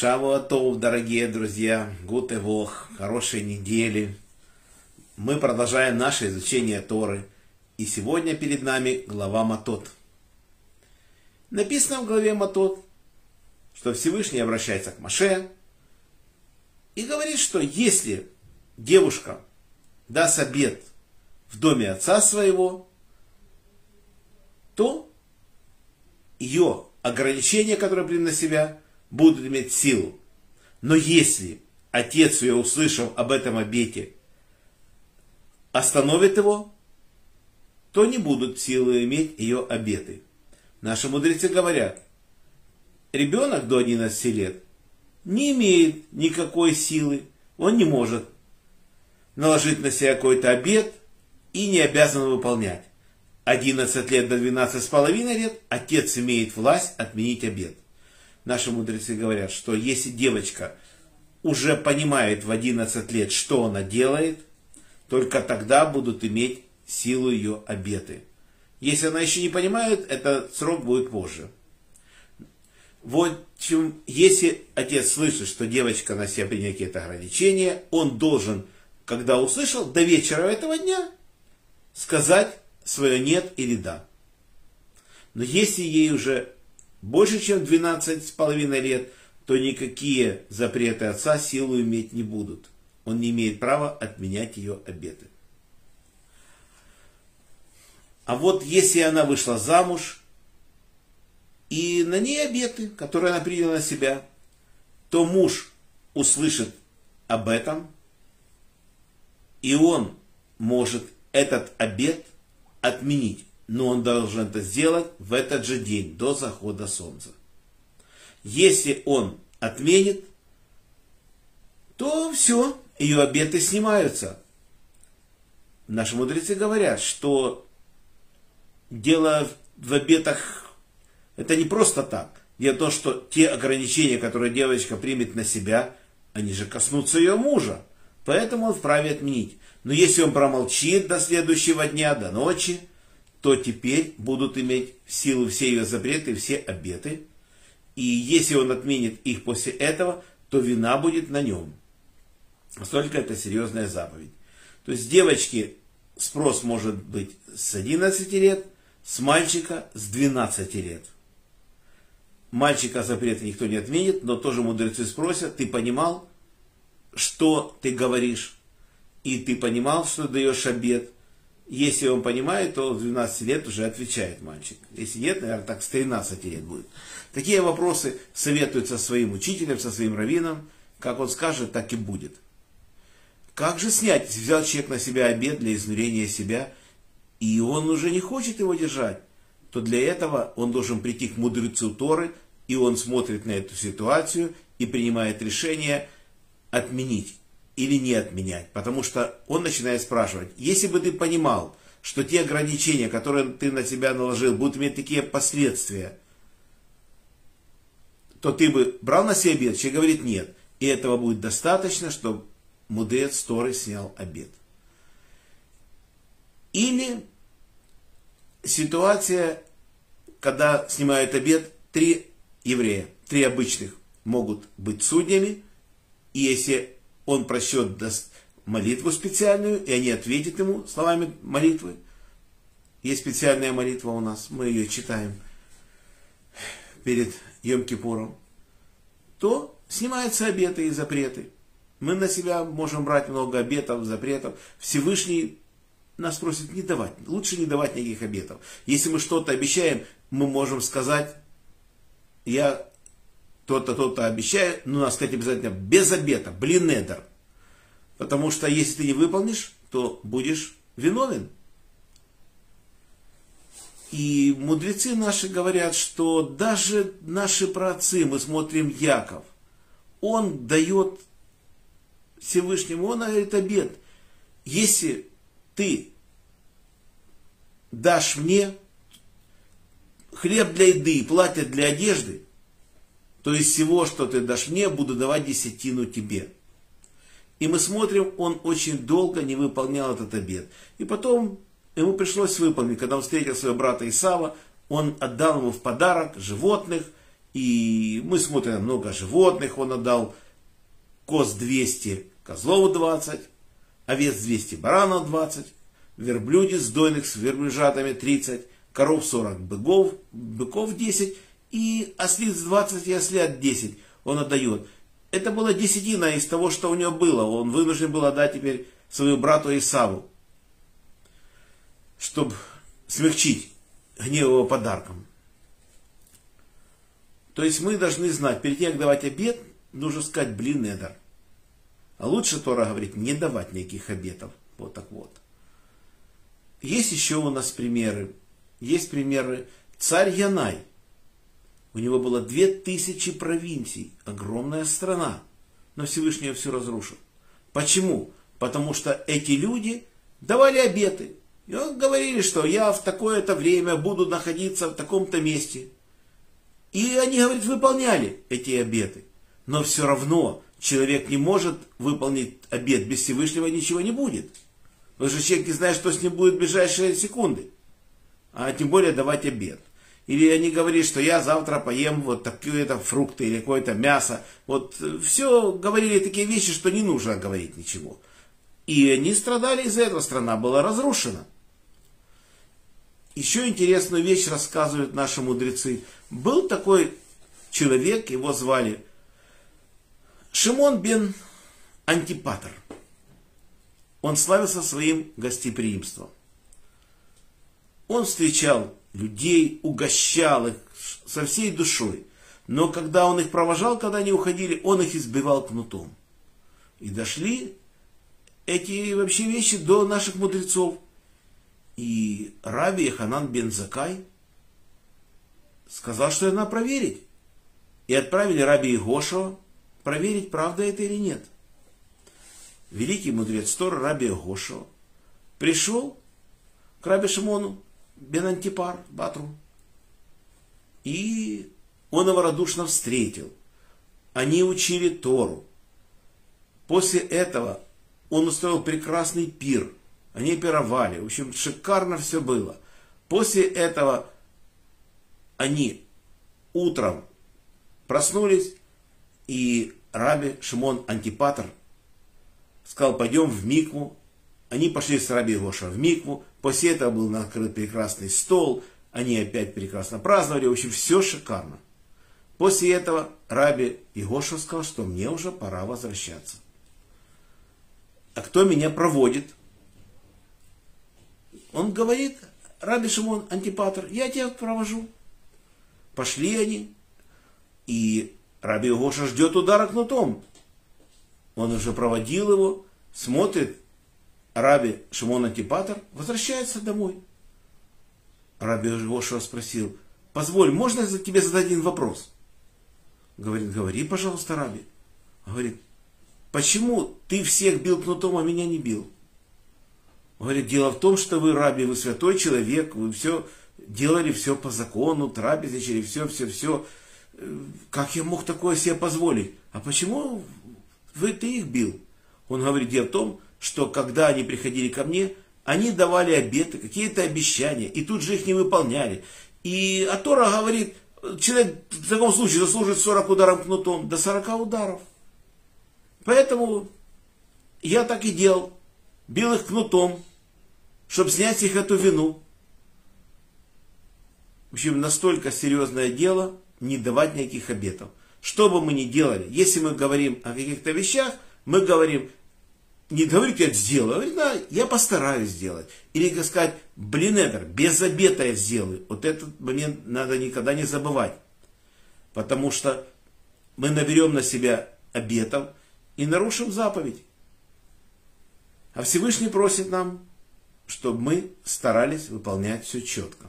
Шавуатов, дорогие друзья, Гуте Вох, хорошей недели. Мы продолжаем наше изучение Торы. И сегодня перед нами глава Матот. Написано в главе Матот, что Всевышний обращается к Маше и говорит, что если девушка даст обед в доме отца своего, то ее ограничения, которые приняли на себя, будут иметь силу. Но если отец ее, услышав об этом обете, остановит его, то не будут силы иметь ее обеты. Наши мудрецы говорят, ребенок до 11 лет не имеет никакой силы, он не может наложить на себя какой-то обет и не обязан выполнять. 11 лет до 12 с половиной лет отец имеет власть отменить обет наши мудрецы говорят, что если девочка уже понимает в 11 лет, что она делает, только тогда будут иметь силу ее обеты. Если она еще не понимает, этот срок будет позже. Вот чем, если отец слышит, что девочка на себя приняла какие-то ограничения, он должен, когда услышал, до вечера этого дня сказать свое нет или да. Но если ей уже больше, чем 12 с половиной лет, то никакие запреты отца силу иметь не будут. Он не имеет права отменять ее обеты. А вот если она вышла замуж, и на ней обеты, которые она приняла на себя, то муж услышит об этом, и он может этот обет отменить но он должен это сделать в этот же день, до захода солнца. Если он отменит, то все, ее обеты снимаются. Наши мудрецы говорят, что дело в обетах, это не просто так. Дело в том, что те ограничения, которые девочка примет на себя, они же коснутся ее мужа. Поэтому он вправе отменить. Но если он промолчит до следующего дня, до ночи, то теперь будут иметь силу все ее запреты, все обеты. И если он отменит их после этого, то вина будет на нем. Столько это серьезная заповедь. То есть девочки спрос может быть с 11 лет, с мальчика с 12 лет. Мальчика запрета никто не отменит, но тоже мудрецы спросят, ты понимал, что ты говоришь, и ты понимал, что даешь обед, если он понимает, то в 12 лет уже отвечает мальчик. Если нет, наверное, так с 13 лет будет. Такие вопросы советуются своим учителем, со своим раввином. Как он скажет, так и будет. Как же снять, если взял человек на себя обед для изнурения себя, и он уже не хочет его держать, то для этого он должен прийти к мудрецу Торы, и он смотрит на эту ситуацию и принимает решение отменить или не отменять. Потому что он начинает спрашивать, если бы ты понимал, что те ограничения, которые ты на себя наложил, будут иметь такие последствия, то ты бы брал на себя обед? Человек говорит нет. И этого будет достаточно, чтобы мудрец Торы снял обед. Или ситуация, когда снимают обед три еврея, три обычных могут быть судьями, и если он прочтет молитву специальную, и они ответят ему словами молитвы. Есть специальная молитва у нас, мы ее читаем перед Йом-Кипуром. То снимаются обеты и запреты. Мы на себя можем брать много обетов, запретов. Всевышний нас просит не давать. Лучше не давать никаких обетов. Если мы что-то обещаем, мы можем сказать, я то-то, то-то обещаю, но надо сказать обязательно без обета, блинедер. Потому что если ты не выполнишь, то будешь виновен. И мудрецы наши говорят, что даже наши праотцы, мы смотрим Яков, он дает Всевышнему, он говорит обед. Если ты дашь мне хлеб для еды, платье для одежды, то есть всего, что ты дашь мне, буду давать десятину тебе. И мы смотрим, он очень долго не выполнял этот обед. И потом ему пришлось выполнить, когда он встретил своего брата Исава, он отдал ему в подарок животных, И мы смотрим, много животных он отдал. Коз 200, козлов 20, овец 200, баранов 20, верблюди сдойных с верблюжатами 30, коров 40, быков, быков 10 и ослиц 20 и ослят 10 он отдает. Это было десятина из того, что у него было. Он вынужден был отдать теперь своему брату Исаву, чтобы смягчить гнев его подарком. То есть мы должны знать, перед тем, как давать обед, нужно сказать блин эдар. А лучше Тора говорит, не давать никаких обетов. Вот так вот. Есть еще у нас примеры. Есть примеры. Царь Янай. У него было две тысячи провинций. Огромная страна. Но Всевышний все разрушил. Почему? Потому что эти люди давали обеты. И он говорили, что я в такое-то время буду находиться в таком-то месте. И они, говорит, выполняли эти обеты. Но все равно человек не может выполнить обет без Всевышнего, ничего не будет. Потому что человек не знает, что с ним будет в ближайшие секунды. А тем более давать обед. Или они говорили, что я завтра поем вот такие-то фрукты или какое-то мясо. Вот все говорили такие вещи, что не нужно говорить ничего. И они страдали из-за этого, страна была разрушена. Еще интересную вещь рассказывают наши мудрецы. Был такой человек, его звали Шимон бен Антипатр. Он славился своим гостеприимством. Он встречал людей, угощал их со всей душой. Но когда он их провожал, когда они уходили, он их избивал кнутом. И дошли эти вообще вещи до наших мудрецов. И Раби Ханан бен Закай сказал, что надо проверить. И отправили Раби Игошева проверить, правда это или нет. Великий мудрец Тора Раби Игошева пришел к Раби Шимону бен Антипар, Батру. И он его радушно встретил. Они учили Тору. После этого он устроил прекрасный пир. Они пировали. В общем, шикарно все было. После этого они утром проснулись, и Раби Шимон Антипатр сказал, пойдем в Микву. Они пошли с Раби Гоша в Микву. После этого был накрыт прекрасный стол. Они опять прекрасно праздновали. В общем, все шикарно. После этого Раби Игоша сказал, что мне уже пора возвращаться. А кто меня проводит? Он говорит, Раби Шимон Антипатр, я тебя провожу. Пошли они, и Раби Гоша ждет удара кнутом. Он уже проводил его, смотрит, Раби Шимон Антипатр возвращается домой. Раби Гоша спросил, позволь, можно я тебе задать один вопрос? Говорит, говори, пожалуйста, Раби. Говорит, почему ты всех бил кнутом, а меня не бил? Говорит, дело в том, что вы, Раби, вы святой человек, вы все делали все по закону, трапезничали, все, все, все. Как я мог такое себе позволить? А почему вы, ты их бил? Он говорит, дело в том, что когда они приходили ко мне, они давали обеты, какие-то обещания, и тут же их не выполняли. И Атора говорит, человек в таком случае заслужит 40 ударов кнутом, до 40 ударов. Поэтому я так и делал. Бил их кнутом, чтобы снять с них эту вину. В общем, настолько серьезное дело не давать никаких обетов. Что бы мы ни делали, если мы говорим о каких-то вещах, мы говорим, не говорите, я сделаю, а говорит, да, я постараюсь сделать. Или сказать, блин, это, без обета я сделаю. Вот этот момент надо никогда не забывать. Потому что мы наберем на себя обетов и нарушим заповедь. А Всевышний просит нам, чтобы мы старались выполнять все четко.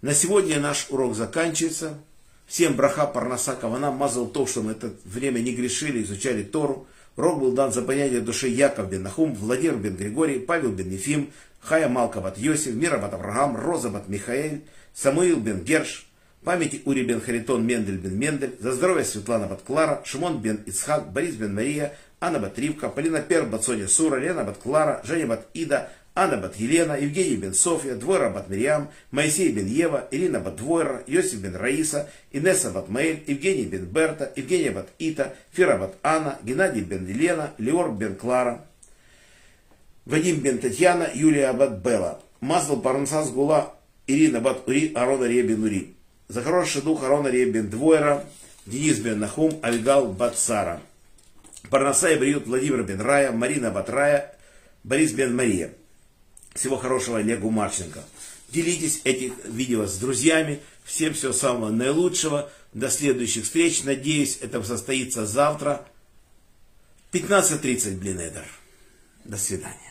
На сегодня наш урок заканчивается. Всем браха парнаса кавана мазал то, что мы это время не грешили, изучали Тору. Урок был дан за понятие души Яков бен Нахум, Владимир бен Григорий, Павел бен Ефим, Хая Малка бат Йосиф, Мира бат Авраам, Роза бат Михаэль, Самуил бен Герш, памяти Ури бен Харитон, Мендель бен Мендель, за здоровье Светлана бат Клара, Шимон бен Ицхак, Борис бен Мария, Анна бат Ривка, Полина Пер бат Соня Сура, Лена бат Клара, Женя бат Ида, Анна бат Елена, Евгений бен Софья, Двойра бат Мирьям, Моисей бен Ева, Ирина бат Двойра, Йосиф бен Раиса, Инесса бат Маэль, Евгений бен Берта, Евгения бат Ита, Фира бат Анна, Геннадий бен Елена, Леор бен Клара, Вадим бен Татьяна, Юлия бат Белла, Маздал Парнсас Гула, Ирина бат Ури, Арона Рия бен Ури. За хороший дух Арона Рия бен Двойра, Денис бен Нахум, Авигал бат Сара. Парнаса и Бриют, Владимир бен Рая, Марина бат Рая, Борис бен Мария. Всего хорошего Олегу Марченко. Делитесь этих видео с друзьями. Всем всего самого наилучшего. До следующих встреч. Надеюсь, это состоится завтра. 15.30, блин, Эдер. До свидания.